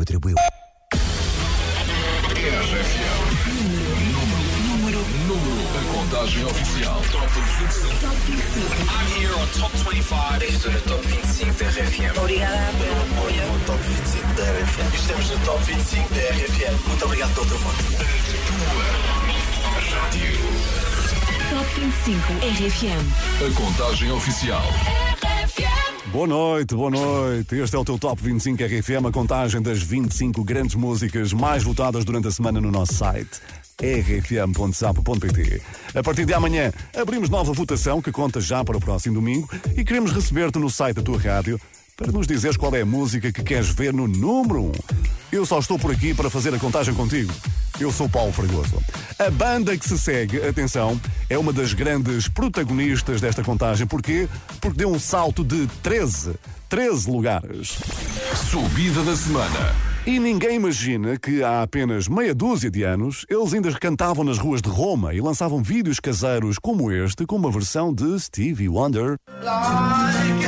que atribuiu. Número, número, a contagem oficial. Top 25. Top 25. I'm here on Top 25. Estou no Top 25 da RFM. Obrigada pelo apoio. Top 25 da RFM. Estamos no Top 25 da RFM. Muito obrigado pelo teu voto. Rádio. Top 25 RFM. A contagem oficial. Boa noite, boa noite. Este é o teu Top 25 RFM, a contagem das 25 grandes músicas mais votadas durante a semana no nosso site rfm.zap.pt. A partir de amanhã abrimos nova votação que conta já para o próximo domingo e queremos receber-te no site da tua rádio para nos dizeres qual é a música que queres ver no número 1. Eu só estou por aqui para fazer a contagem contigo. Eu sou Paulo Fregoso. A banda que se segue, atenção, é uma das grandes protagonistas desta contagem. Porquê? Porque deu um salto de 13, 13 lugares. Subida da semana. E ninguém imagina que há apenas meia dúzia de anos eles ainda cantavam nas ruas de Roma e lançavam vídeos caseiros como este, com uma versão de Stevie Wonder. Like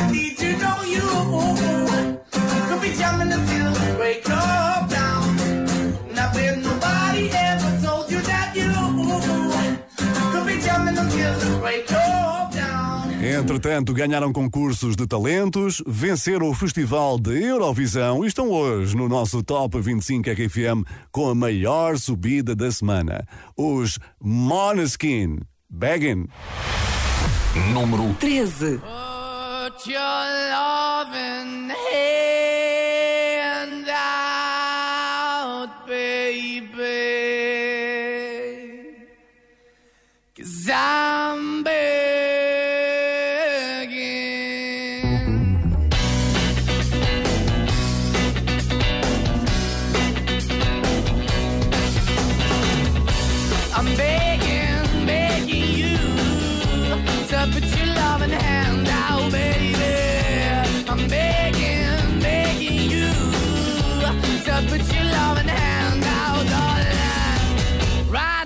Entretanto, ganharam concursos de talentos, venceram o Festival de Eurovisão e estão hoje no nosso Top 25 RFM com a maior subida da semana. Os Måneskin. Begging. Número 13. Put your loving hand out, baby. Cause I'm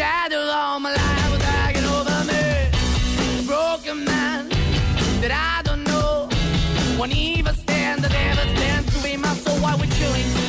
Shadow all my life was hanging over me. A broken man that I don't know. Won't even stand, that never stands to be my soul. Why we're chilling,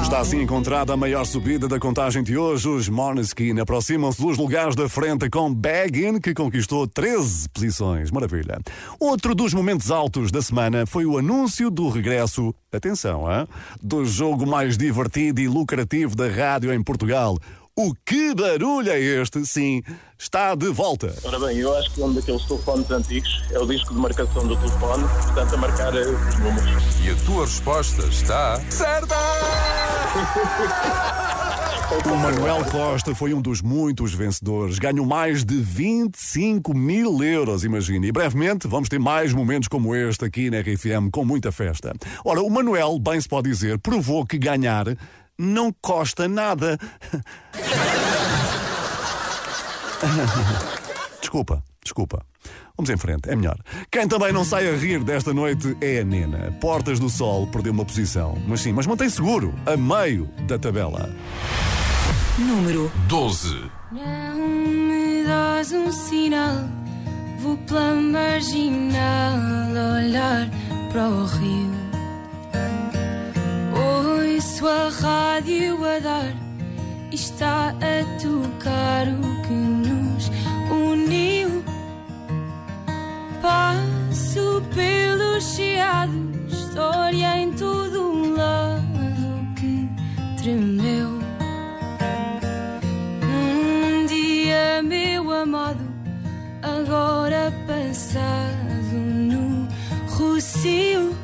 Está assim encontrada a maior subida da contagem de hoje. Os Måneskin aproximam-se dos lugares da frente com Baggin, que conquistou 13 posições. Maravilha. Outro dos momentos altos da semana foi o anúncio do regresso, atenção, hein, do jogo mais divertido e lucrativo da rádio em Portugal. O que barulho é este? Sim, está de volta. Ora bem, eu acho que um daqueles telefones antigos é o disco de marcação do telefone, portanto a marcar eh, os números. E a tua resposta está certa! O Manuel Costa foi um dos muitos vencedores. Ganhou mais de 25 mil euros, imagine. E brevemente vamos ter mais momentos como este aqui na RFM, com muita festa. Ora, o Manuel, bem se pode dizer, provou que ganhar não custa nada. Desculpa, desculpa. Vamos em frente, é melhor. Quem também não sai a rir desta noite é a Nena. Portas do Sol perdeu uma posição, mas sim, mas mantém seguro, a meio da tabela. Número 12. Não me dás um sinal, vou pela marginal olhar para o rio. Ouço a rádio a dar está a tocar o que nos uniu. Passo pelos chiados, história em todo um lado que tremeu. Um dia, meu amado, agora passado no Rocio.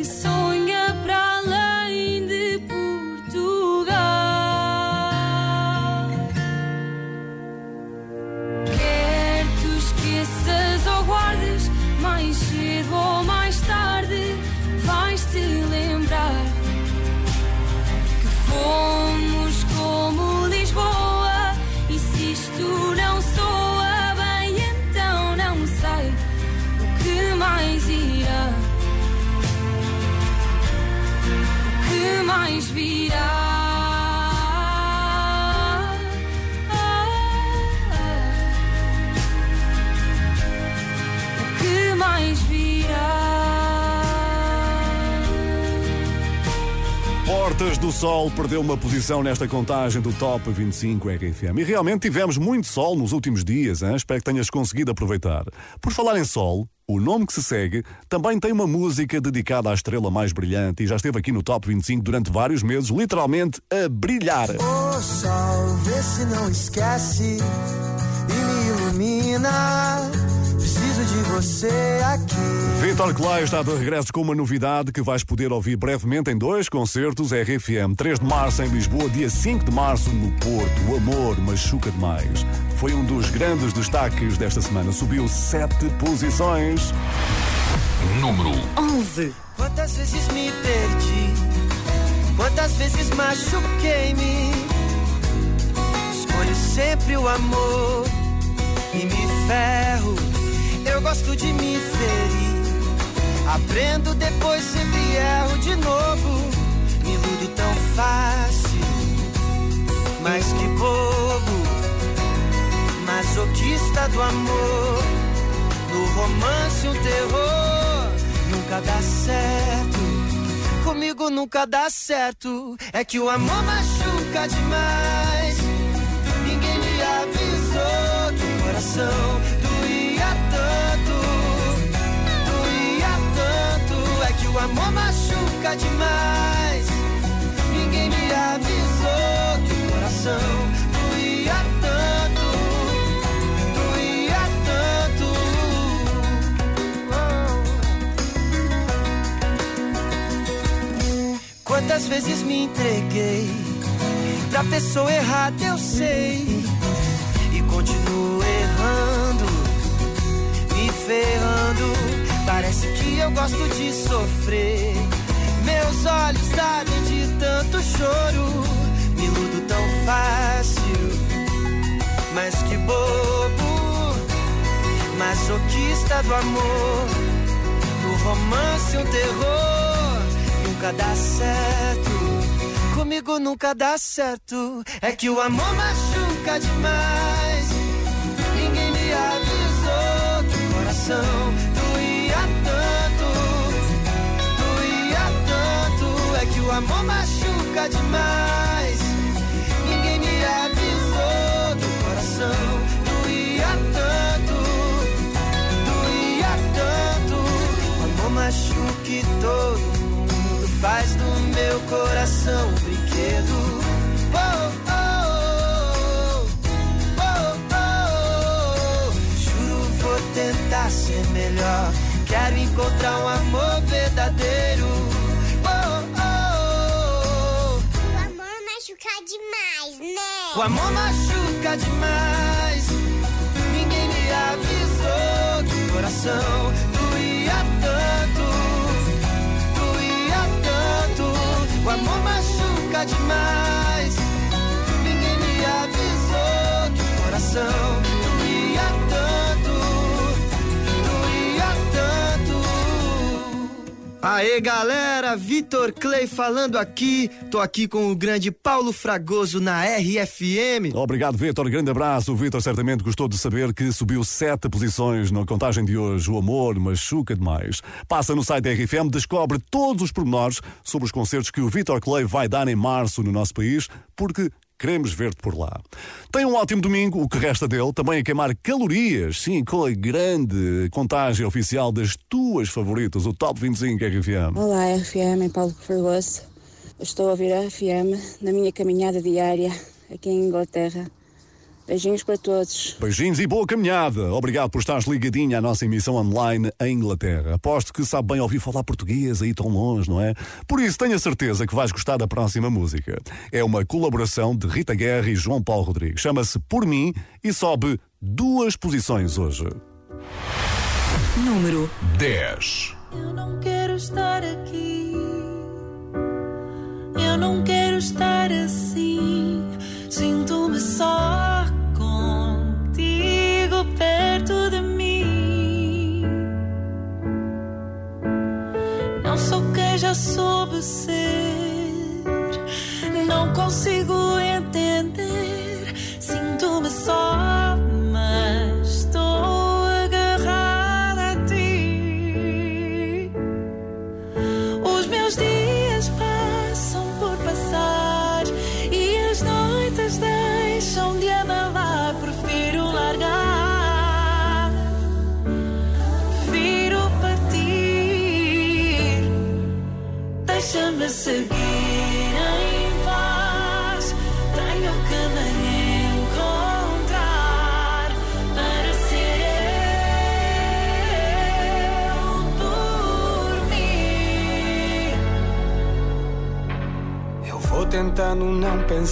Que sonha perdeu uma posição nesta contagem do Top 25 RFM. E realmente tivemos muito sol nos últimos dias, hein? espero que tenhas conseguido aproveitar. Por falar em sol, o nome que se segue também tem uma música dedicada à estrela mais brilhante e já esteve aqui no Top 25 durante vários meses, literalmente a brilhar. Ô sol, vê se não esquece e me. Preciso de você aqui. Vitor Clay está de regresso com uma novidade que vais poder ouvir brevemente em dois concertos RFM. 3 de março em Lisboa, dia 5 de março no Porto. O amor machuca demais. Foi um dos grandes destaques desta semana. Subiu sete posições. Número 11. Quantas vezes me perdi, quantas vezes machuquei-me. Escolho sempre o amor e me ferro. Eu gosto de me ferir. Aprendo depois, sempre erro de novo. Me iludo tão fácil, mas que bobo. Masoquista do amor, no romance um terror. Nunca dá certo, comigo nunca dá certo. É que o amor machuca demais. Ninguém me avisou que o coração amor machuca demais. Ninguém me avisou que o coração doía tanto, doía tanto. Quantas vezes me entreguei pra pessoa errada, eu sei. E continuo errando, me ferrando. Parece que eu gosto de sofrer. Meus olhos sabem de tanto choro. Me iludo tão fácil, mas que bobo. Masoquista do amor, no romance um terror. Nunca dá certo, comigo nunca dá certo. É que o amor machuca demais. O amor machuca demais. Ninguém me avisou que o coração doía tanto, doía tanto. O amor machuque todo mundo, faz do meu coração um brinquedo. Oh, oh, oh, oh. Juro, vou tentar ser melhor. Quero encontrar um o amor machuca demais. Ninguém me avisou que o coração doía tanto, doía tanto. O amor machuca demais. Ninguém me avisou que o coração Aê galera, Vitor Clay falando aqui. Tô aqui com o grande Paulo Fragoso na RFM. Obrigado, Vitor. Grande abraço. O Vitor certamente gostou de saber que subiu sete posições na contagem de hoje. O amor machuca demais. Passa no site da RFM, descobre todos os pormenores sobre os concertos que o Vitor Clay vai dar em março no nosso país, porque queremos ver-te por lá. Tem um ótimo domingo, o que resta dele, também a queimar calorias, sim, com a grande contagem oficial das tuas favoritas, o Top 25 RFM. Olá, RFM, é Paulo Fragoso. Estou a ouvir a RFM na minha caminhada diária aqui em Inglaterra. Beijinhos para todos. Beijinhos e boa caminhada. Obrigado por estares ligadinha à nossa emissão online em Inglaterra. Aposto que sabe bem ouvir falar português aí tão longe, não é? Por isso, tenho a certeza que vais gostar da próxima música. É uma colaboração de Rita Guerra e João Paulo Rodrigues. Chama-se Por Mim e sobe duas posições hoje. Número 10. Eu não quero estar aqui. Eu não quero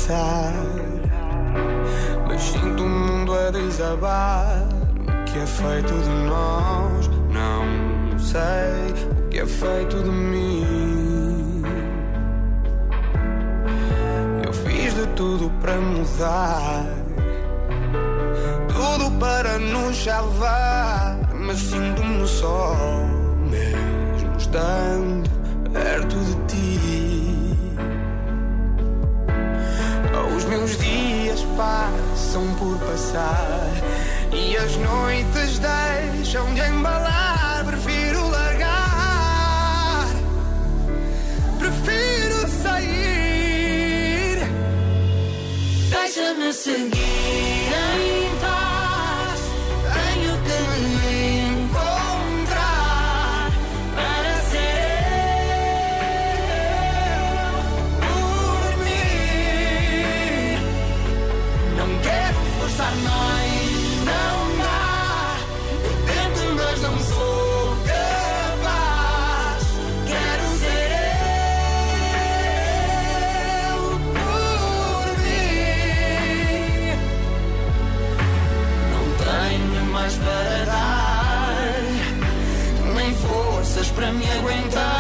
não forgiveness and healing. Me aguentar.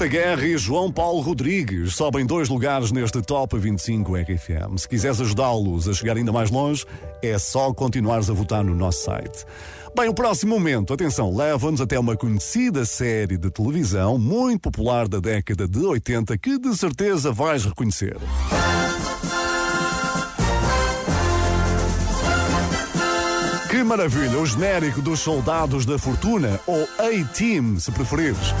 Rita Guerra e João Paulo Rodrigues sobem dois lugares neste Top 25 RFM. Se quiseres ajudá-los a chegar ainda mais longe, é só continuares a votar no nosso site. Bem, o próximo momento, atenção, leva-nos até uma conhecida série de televisão muito popular da década de 80 que de certeza vais reconhecer. Que maravilha! O genérico dos Soldados da Fortuna, ou A-Team, se preferires.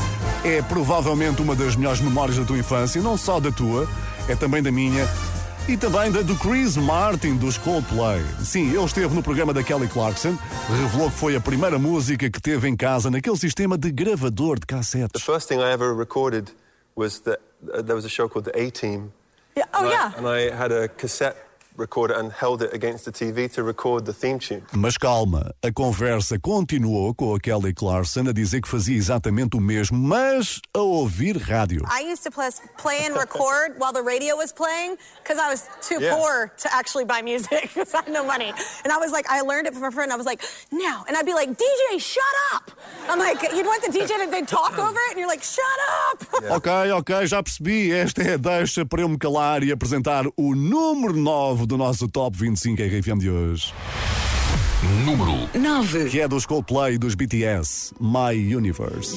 É provavelmente uma das melhores memórias da tua infância, não só da tua, é também da minha e também da do Chris Martin dos Coldplay. Sim, ele esteve no programa da Kelly Clarkson, revelou que foi a primeira música que teve em casa naquele sistema de gravador de The cassetes. first thing I ever recorded was that uh, there was a show called The A Team. Yeah. Oh, and I- yeah. and I had a cassette recorder and held it against the TV to record the theme tune. Mas calma, a conversa continuou com a Kelly Clarkson a dizer que fazia exatamente o mesmo, mas a ouvir rádio. I used to play, and record while the radio was playing because I was too Yeah. poor to actually buy music because I had no money. And I was like, I learned it from a friend. I was like, now. And I'd be like, DJ, shut up. I'm like, you'd want the DJ to talk over it, and you're like, shut up. Ok, ok, já percebi. Esta é a deixa para eu me calar e apresentar o número 9 do nosso Top 25 RFM de hoje. Número 9. Que é dos Coldplay e dos BTS, My Universe.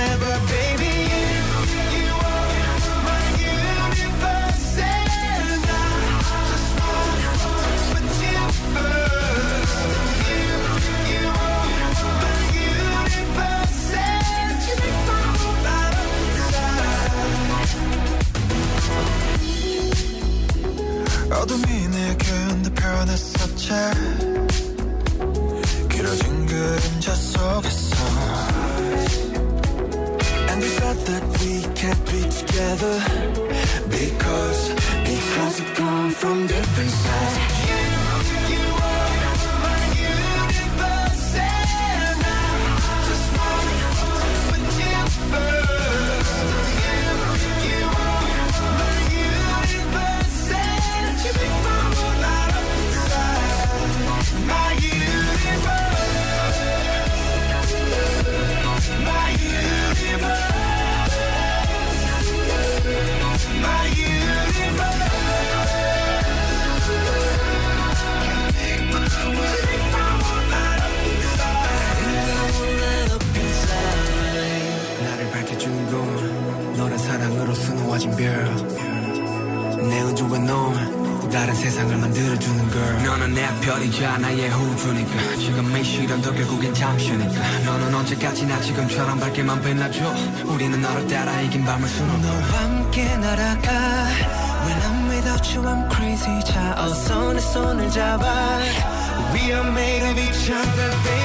I've been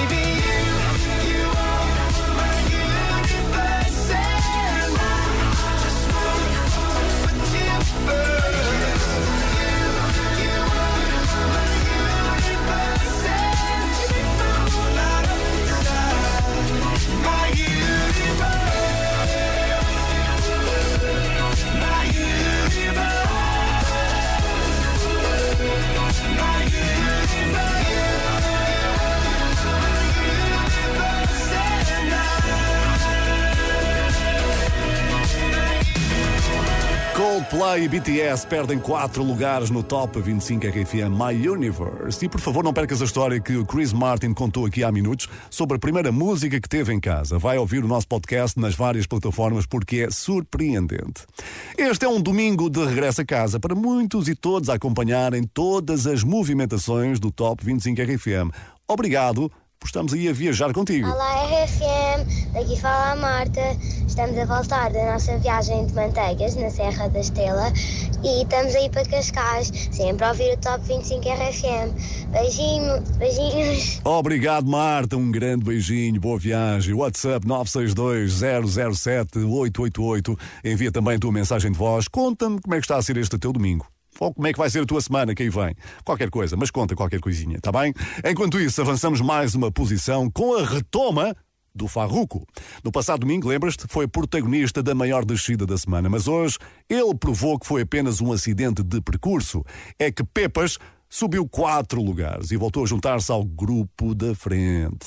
BTS perdem 4 lugares no Top 25 RFM My Universe. E por favor, não percas a história que o Chris Martin contou aqui há minutos sobre a primeira música que teve em casa. Vai ouvir o nosso podcast nas várias plataformas porque é surpreendente. Este é um domingo de regresso a casa para muitos e todos acompanharem todas as movimentações do Top 25 RFM. Obrigado por estarmos aí a viajar contigo. Olá RFM, daqui fala a Marta. Estamos a voltar da nossa viagem de manteigas na Serra da Estela e estamos aí para Cascais, sempre a ouvir o Top 25 RFM. Beijinho, beijinhos. Obrigado, Marta. Um grande beijinho, boa viagem. WhatsApp 962-007-888. Envia também a tua mensagem de voz. Conta-me como é que está a ser este teu domingo. Ou como é que vai ser a tua semana que aí vem. Qualquer coisa, mas conta qualquer coisinha, tá bem? Enquanto isso, avançamos mais uma posição com a retoma do Farruco. No passado domingo, lembras-te, foi protagonista da maior descida da semana, mas hoje ele provou que foi apenas um acidente de percurso. É que Pepas subiu quatro lugares e voltou a juntar-se ao grupo da frente.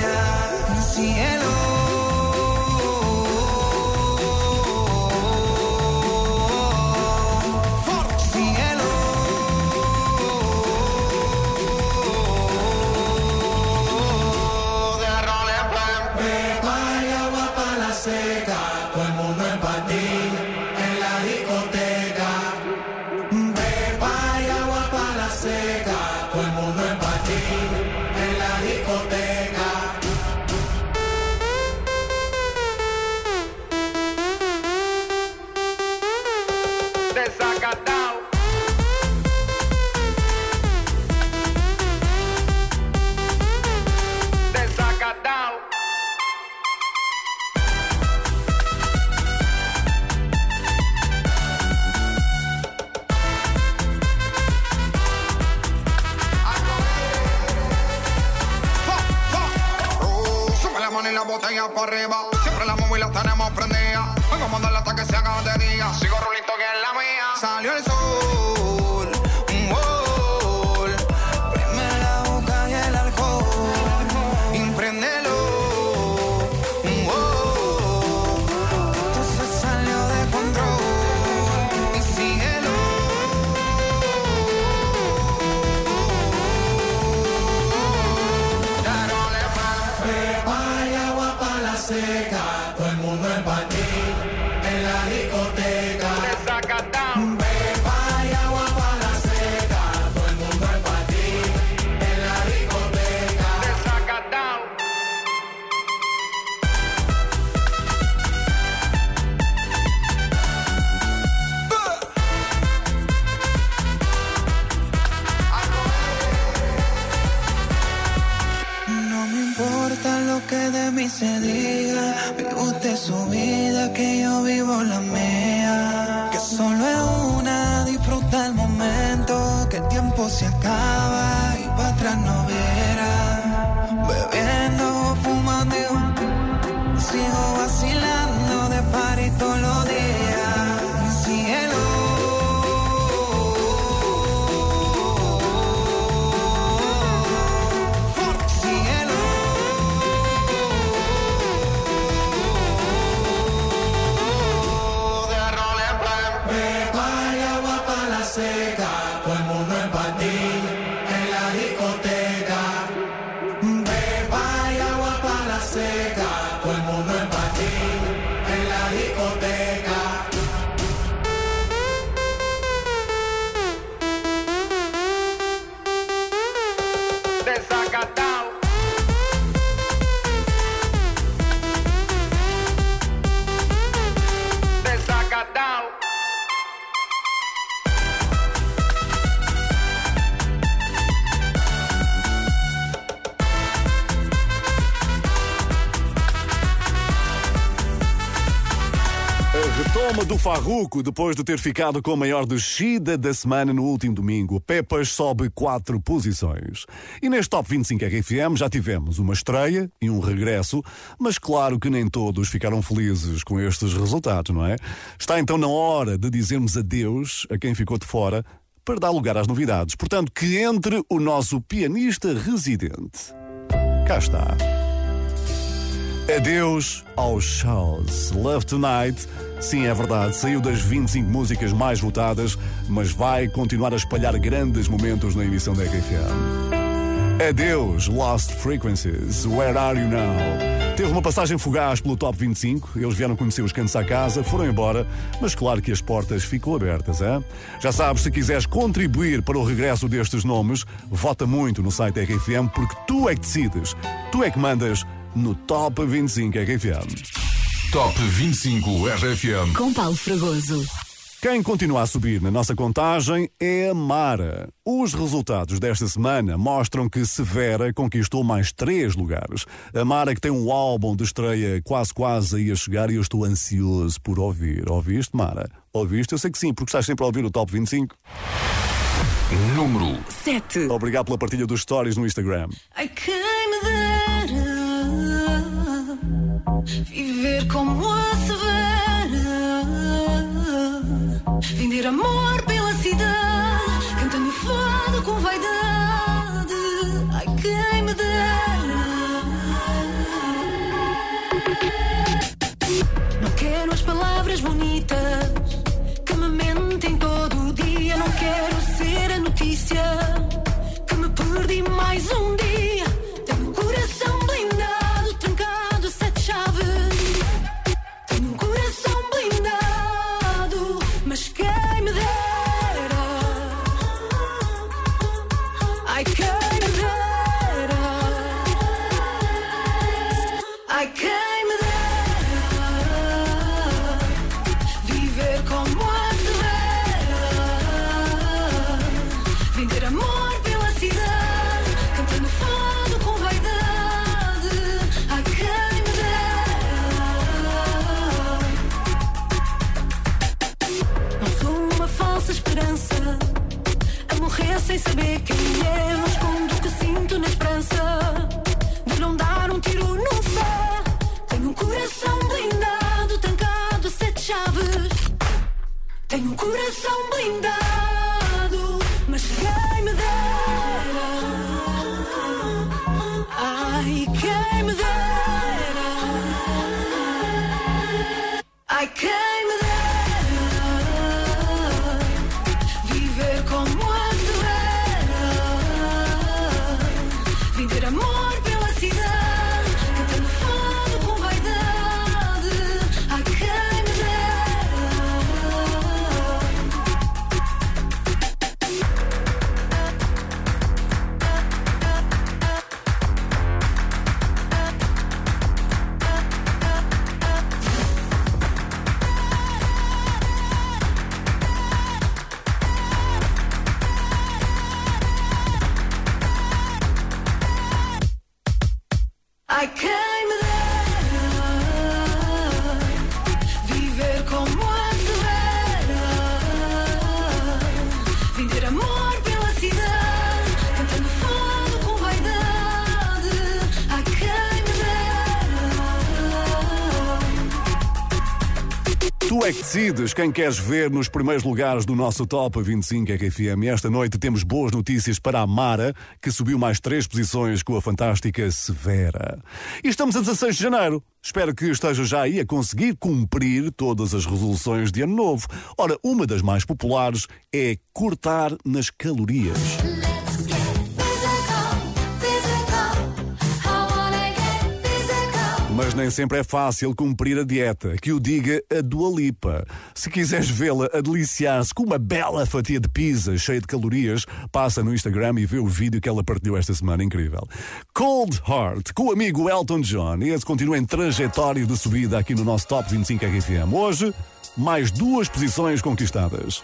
Arriba. A retoma do Farruco depois de ter ficado com a maior descida da semana no último domingo. Pepas sobe quatro posições. E neste Top 25 RFM já tivemos uma estreia e um regresso, mas claro que nem todos ficaram felizes com estes resultados, não é? Está então na hora de dizermos adeus a quem ficou de fora para dar lugar às novidades. Portanto, que entre o nosso pianista residente. Cá está. Adeus aos shows. Love Tonight, sim, é verdade, saiu das 25 músicas mais votadas, mas vai continuar a espalhar grandes momentos na emissão da RFM. Adeus, Lost Frequencies, Where Are You Now? Teve uma passagem fugaz pelo Top 25, eles vieram conhecer os cantos à casa, foram embora, mas claro que as portas ficam abertas, é? Já sabes, se quiseres contribuir para o regresso destes nomes, vota muito no site RFM, porque tu é que decides, tu é que mandas no Top 25 RFM. Top 25 RFM. Com Paulo Fragoso. Quem continua a subir na nossa contagem é a Mara. Os resultados desta semana mostram que Severa conquistou mais três lugares. A Mara que tem um álbum de estreia quase quase aí a chegar e eu estou ansioso por ouvir. Ouviste, Mara? Ouviste? Eu sei que sim, porque estás sempre a ouvir o Top 25. Número 7. Obrigado pela partilha dos stories no Instagram. Ai, quem me dera viver como a Severa, vender amor pela cidade, cantando fado com vaidade. Decides quem queres ver nos primeiros lugares do nosso Top 25 RFM. Esta noite temos boas notícias para a Mara, que subiu mais três posições com a fantástica Severa. E estamos a 16 de janeiro. Espero que esteja já aí a conseguir cumprir todas as resoluções de ano novo. Ora, uma das mais populares é cortar nas calorias. Mas nem sempre é fácil cumprir a dieta, que o diga a Dua Lipa. Se quiseres vê-la a deliciar-se com uma bela fatia de pizza cheia de calorias, passa no Instagram e vê o vídeo que ela partilhou esta semana, incrível. Cold Heart, com o amigo Elton John, e esse continua em trajetória de subida aqui no nosso Top 25 RFM. Hoje, mais duas posições conquistadas.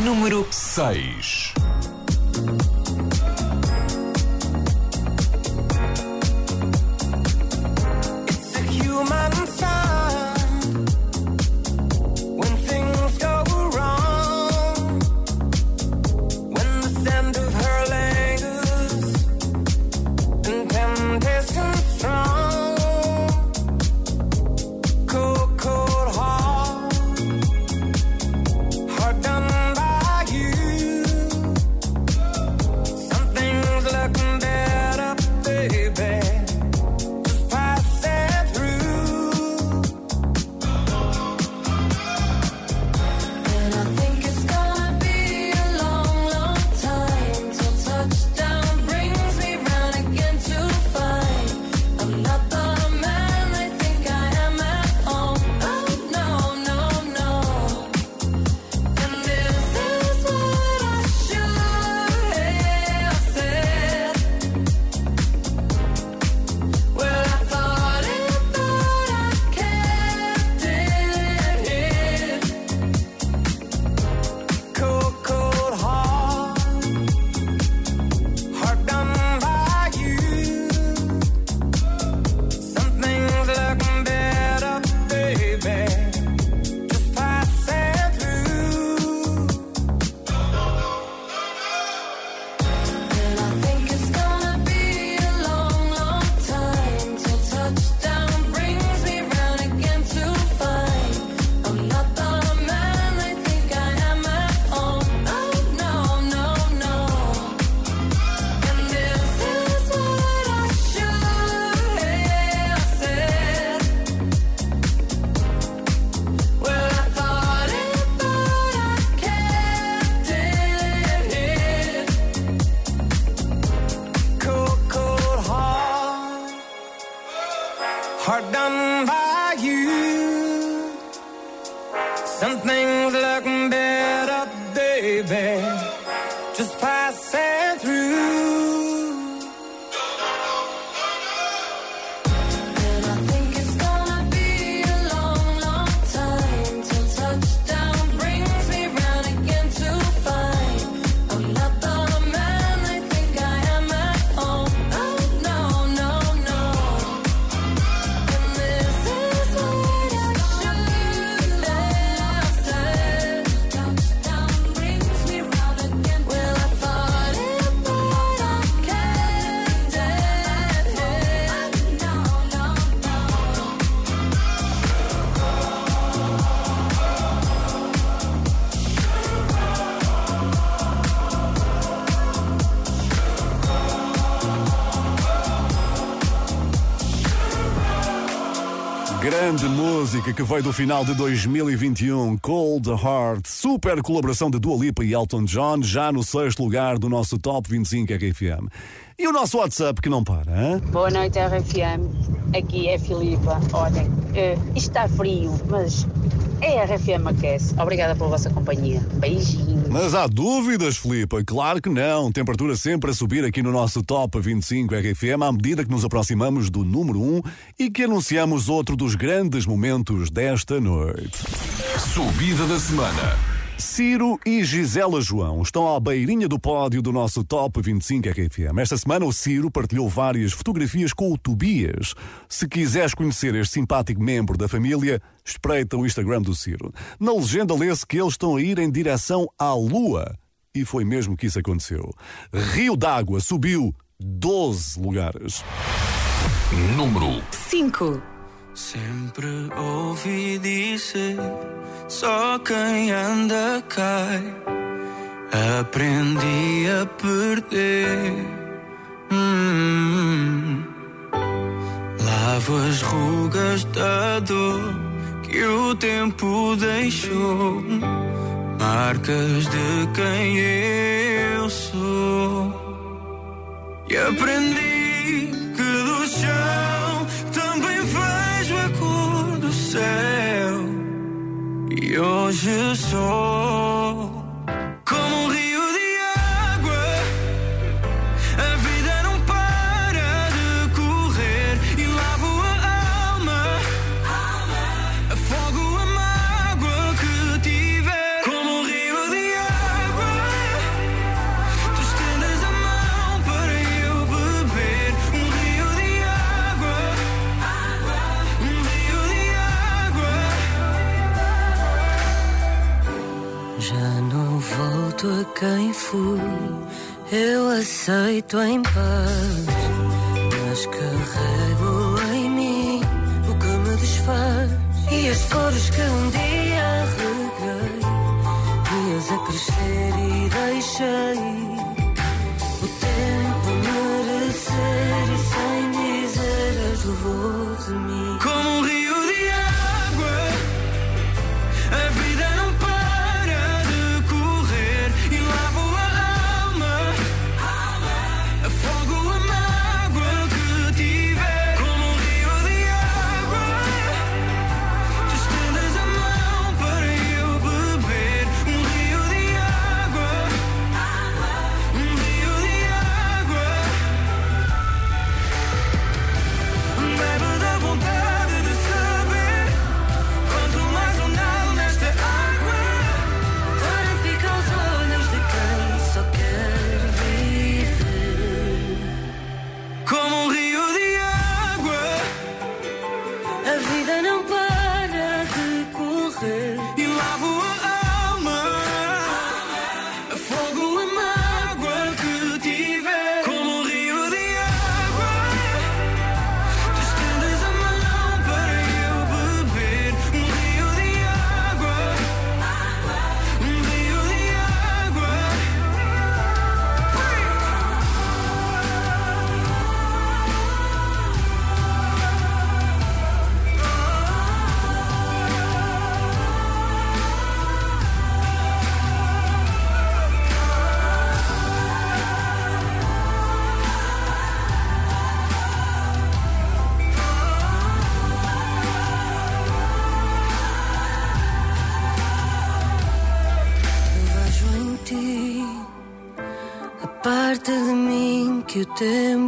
Número 6. Done by que veio do final de 2021, Cold Heart, super colaboração de Dua Lipa e Elton John, já no sexto lugar do nosso Top 25 RFM. E o nosso WhatsApp que não para, hein? Boa noite, RFM. Aqui é Filipa. Olhem, isto está frio, mas é a RFM aquece. Obrigada pela vossa companhia. Beijinhos. Mas há dúvidas, Filipe? Claro que não. Temperatura sempre a subir aqui no nosso Top 25 RFM à medida que nos aproximamos do número 1 e que anunciamos outro dos grandes momentos desta noite. Subida da semana. Ciro e Gisela João estão à beirinha do pódio do nosso Top 25 RFM. Esta semana o Ciro partilhou várias fotografias com o Tobias. Se quiseres conhecer este simpático membro da família, espreita o Instagram do Ciro. Na legenda lê-se que eles estão a ir em direção à Lua. E foi mesmo que isso aconteceu. Rio d'Água subiu 12 lugares. Número 5. Sempre ouvi dizer: só quem anda cai. Aprendi a perder. Hum. Lavo as rugas da dor que o tempo deixou. Marcas de quem eu sou. E aprendi que do chão vejo a cor do céu. E hoje sou volto a quem fui, eu aceito em paz. Mas carrego em mim o que me desfaz. E as flores que um dia reguei, dias a crescer e deixei.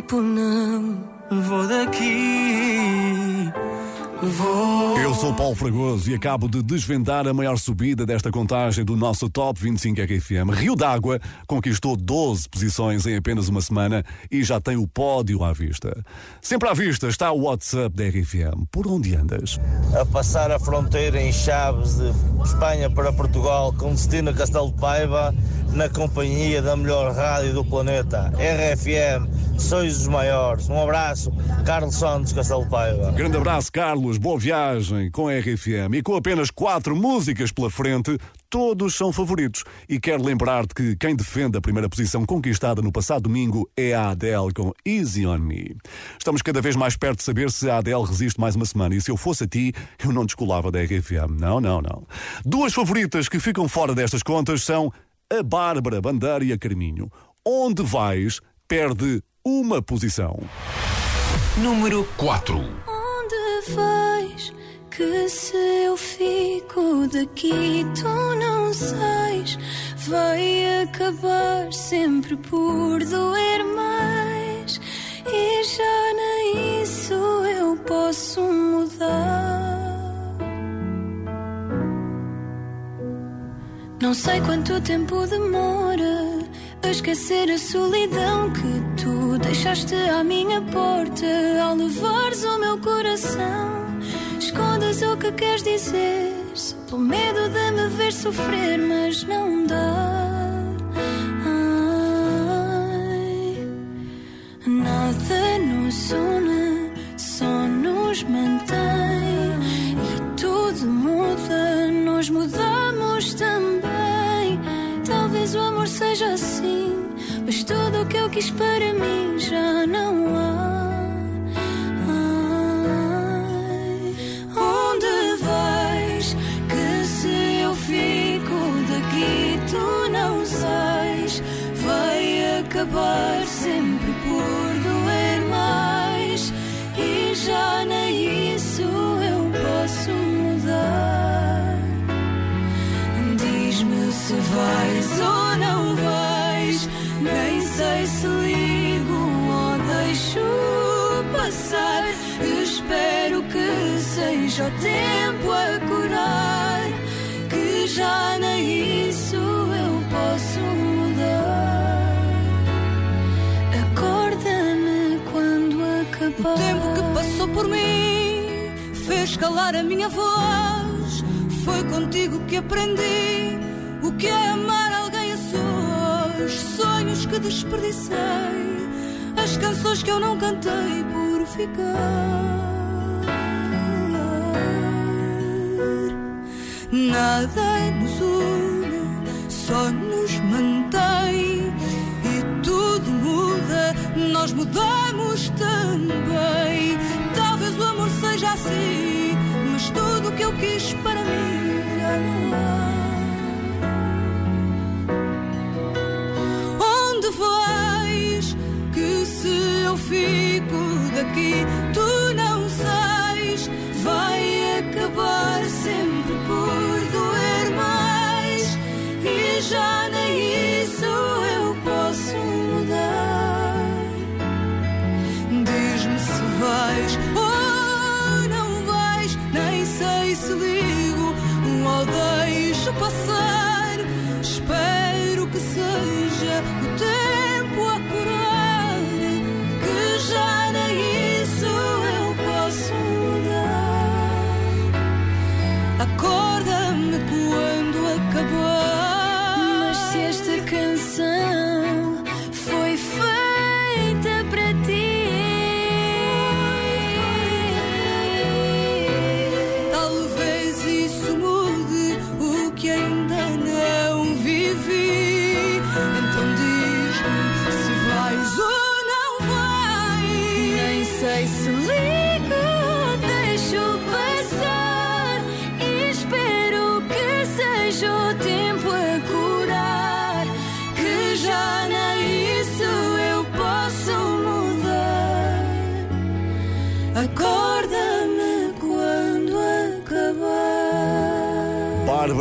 Tempo não Vou daqui, vou. Eu sou Paulo Fragoso e acabo de desvendar a maior subida desta contagem do nosso Top 25 RFM. Rio d'Água conquistou 12 posições em apenas uma semana e já tem o pódio à vista. Sempre à vista está o WhatsApp da RFM. Por onde andas? a passar a fronteira em Chaves de Espanha para Portugal com destino a Castelo de Paiva na companhia da melhor rádio do planeta, RFM, sois os maiores. Um abraço, Carlos Santos, Castelo de Paiva. Grande abraço, Carlos. Boa viagem com a RFM. E com apenas quatro músicas pela frente, todos são favoritos. E quero lembrar-te que quem defende a primeira posição conquistada no passado domingo é a Adele com Easy on Me. Estamos cada vez mais perto de saber se a Adele resiste mais uma semana. E se eu fosse a ti, eu não descolava da RFM. Não, não, não. Duas favoritas que ficam fora destas contas são a Bárbara Bandeira e a Carminho. Onde vais, perde uma posição. Número 4. Onde vais? Que se eu fico daqui, tu não sais. Vai acabar sempre por doer mais. E já nem isso eu posso mudar. Não sei quanto tempo demora a esquecer a solidão que tu deixaste à minha porta ao levares o meu coração. Escondas o que queres dizer, só pelo medo de me ver sofrer, mas não dá. Ai, nada nos une, só nos mantém e tudo muda, nos muda seja assim, mas tudo o que eu quis para mim já não há. Ai, onde vais? Que se eu fico daqui, tu não sais. Vai acabar sempre por doer mais. E já nem isso eu posso mudar. Diz-me se vais o tempo a curar. Que já nem isso eu posso mudar. Acorda-me quando acabar. O tempo que passou por mim fez calar a minha voz. Foi contigo que aprendi o que é amar alguém a sós. Sonhos que desperdicei, as canções que eu não cantei por ficar. Nada nos une, só nos mantém. E tudo muda, nós mudamos também. Talvez o amor seja assim, mas tudo o que eu quis para mim já há. Onde vais? Que se eu fico daqui,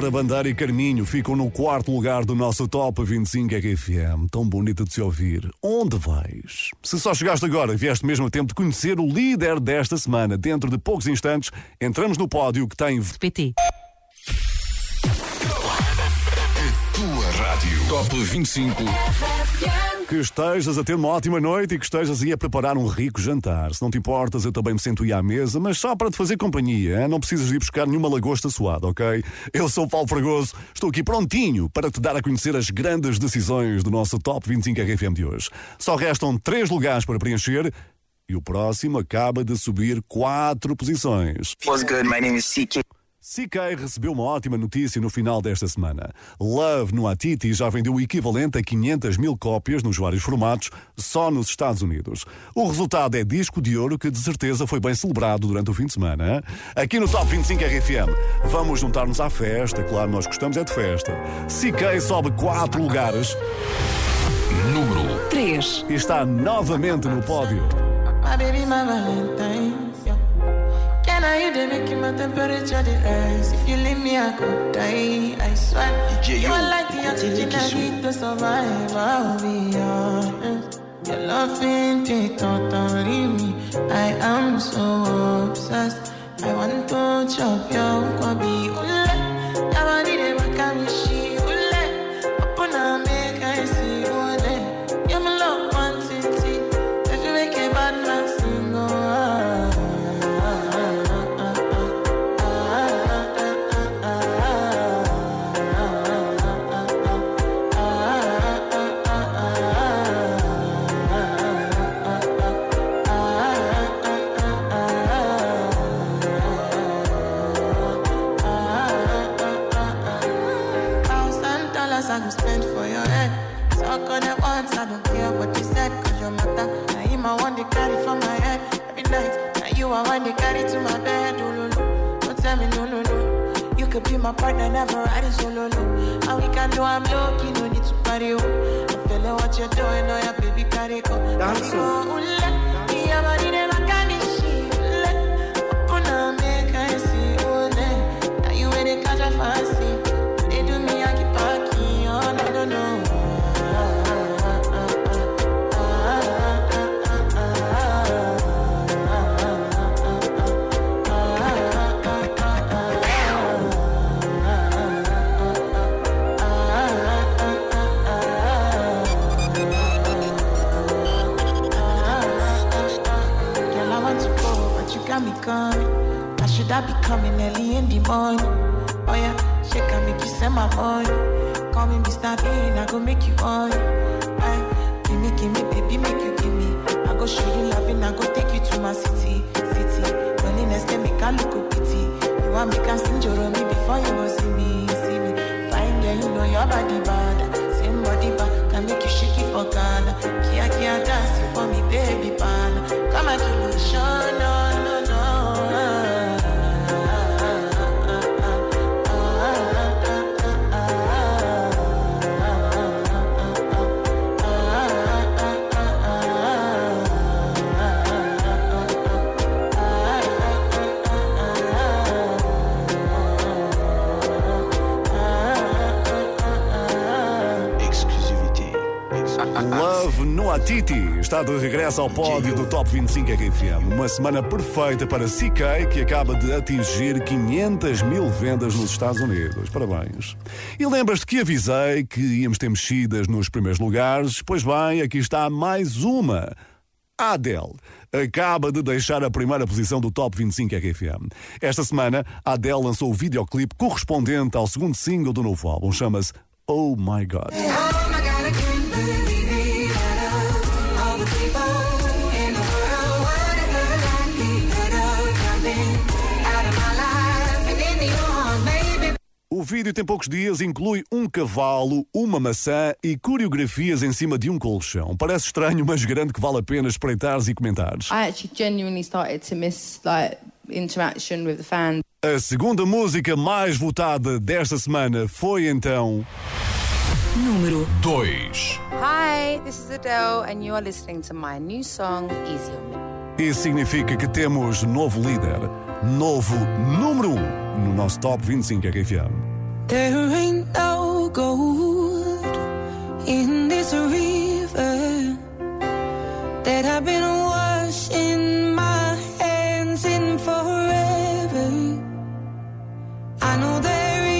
Bárbara Bandeira e Carminho ficam no quarto lugar do nosso Top 25 RFM. Tão bonito de se ouvir. Onde vais? Se só chegaste agora, vieste mesmo a tempo de conhecer o líder desta semana. Dentro de poucos instantes, entramos no pódio que tem PT. Tua rádio. Top 25. Que estejas a ter uma ótima noite e que estejas aí a preparar um rico jantar. Se não te importas, eu também me sento aí à mesa, mas só para te fazer companhia. hein? Não precisas de ir buscar nenhuma lagosta suada, ok? Eu sou o Paulo Fragoso, estou aqui prontinho para te dar a conhecer as grandes decisões do nosso Top 25 RFM de hoje. Só restam três lugares para preencher e o próximo acaba de subir quatro posições. Good? My name is CK. CK recebeu uma ótima notícia no final desta semana. Love no Atiti já vendeu o equivalente a 500 mil cópias nos vários formatos só nos Estados Unidos. O resultado é disco de ouro que de certeza foi bem celebrado durante o fim de semana. Aqui no Top 25 RFM vamos juntar-nos à festa, claro, nós gostamos é de festa. CK sobe 4 lugares. Número 3. E está novamente no pódio. My baby, my Valentine. Yeah. Can I you they make my temperature the rise? If you leave me, I could die. I swear. you are like the oxygen I need to survive. I'll be honest. Your love ain't it totally me. I am so obsessed. I want to chop your kwabi. Ule, yabani de wakamishi. Ule, my partner, never ride it solo, no. And we can do I'm lucky, no need to party, oh. I'm feeling what you're doing, oh yeah, baby, carry go. Carry go, ooh, in the morning? Oh yeah, shake and make you send my money. Call me Mr. Bean, I go make you on. Aye, eh, give me, give me, baby, make you give me. I go show you loving, I go take you to my city, city. Loneliness can make I look a pity. You want me can sing your me before you go see me, see me. Fine girl, you know your body bad. Same body bad, can make you shake it for Ghana. Kia kia dance for me, baby pan. Come and give me show, no, Atiti está de regresso ao pódio do Top 25 RFM. Uma semana perfeita para CK, que acaba de atingir 500 mil vendas nos Estados Unidos. Parabéns. E lembras-te que avisei que íamos ter mexidas nos primeiros lugares? Pois bem, aqui está mais uma. Adele acaba de deixar a primeira posição do Top 25 RFM. Esta semana, Adele lançou o videoclipe correspondente ao segundo single do novo álbum. Chama-se Oh My God. O vídeo tem poucos dias, inclui um cavalo, uma maçã e coreografias em cima de um colchão. Parece estranho, mas garanto que vale a pena espreitares e comentares. I actually genuinely started to miss like interaction with the fans. A segunda música mais votada desta semana foi então. Número 2. Hi, this is Adele, and you are listening to my new song, Easy on Me. Isso significa que temos novo líder, novo número 1 um, no nosso Top 25 RFM. There ain't no gold in this river that I've been washing my hands in forever. I know there is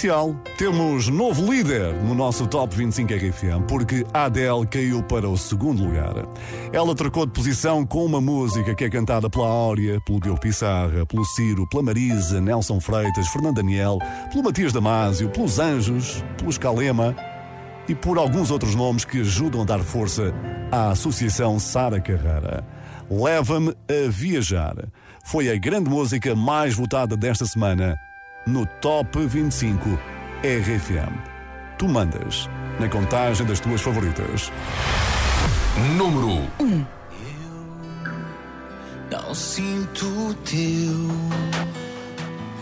oficial, temos novo líder no nosso Top 25 RFM, porque Adele caiu para o segundo lugar. Ela trocou de posição com uma música que é cantada pela Áurea, pelo Diogo Pissarra, pelo Ciro, pela Marisa, Nelson Freitas, Fernando Daniel, pelo Matias Damasio, pelos Anjos, pelos Calema e por alguns outros nomes que ajudam a dar força à Associação Sara Carrara. Leva-me a viajar. Foi a grande música mais votada desta semana no Top 25 RFM. Tu mandas na contagem das tuas favoritas. Número 1 Não sinto o teu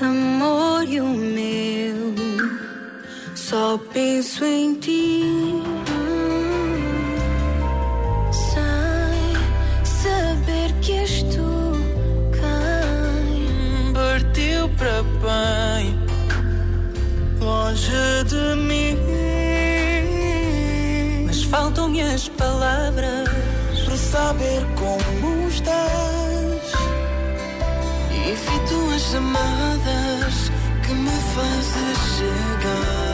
amor e o meu. Só penso em ti. Sem saber que és Partiu para bem Longe de mim. Mas faltam-me as palavras Para saber como estás. Evito as chamadas Que me fazes chegar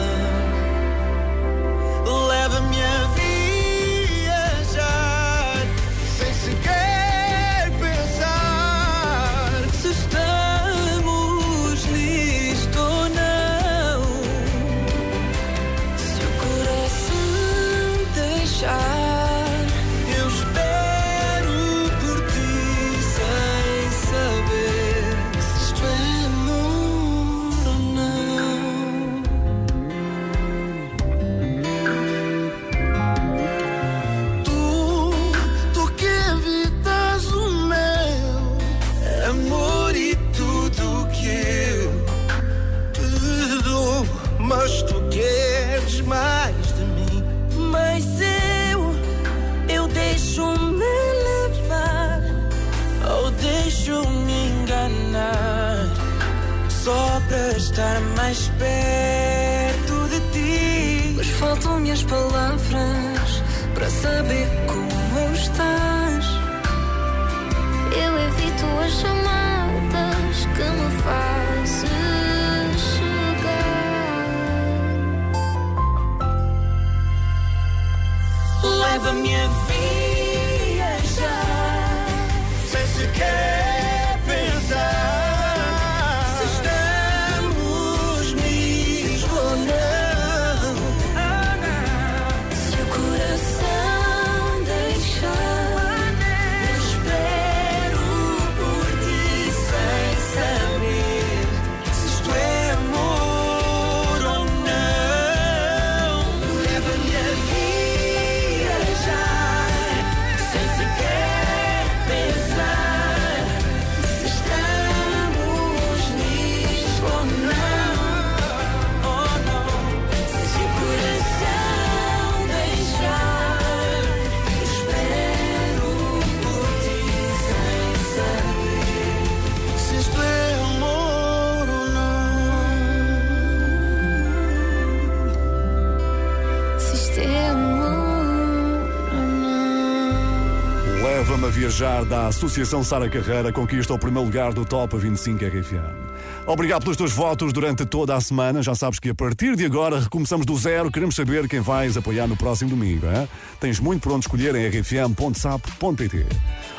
Viajar da Associação Sara Carreira conquista o primeiro lugar do Top 25 RFM. Obrigado pelos teus votos durante toda a semana. Já sabes que a partir de agora recomeçamos do zero. Queremos saber quem vais apoiar no próximo domingo. Hein? Tens muito por onde escolher em rfm.sap.pt.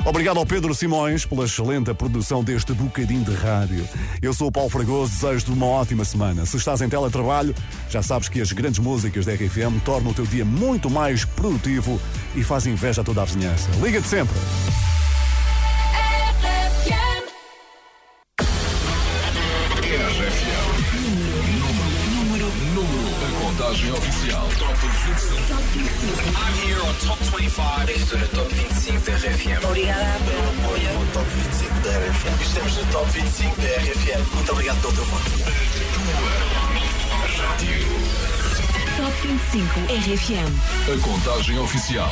Obrigado ao Pedro Simões pela excelente produção deste bocadinho de rádio. Eu sou o Paulo Fragoso, desejo-te uma ótima semana. Se estás em teletrabalho, já sabes que as grandes músicas da RFM tornam o teu dia muito mais produtivo e fazem inveja a toda a vizinhança. Liga-te sempre. RFM. A contagem oficial.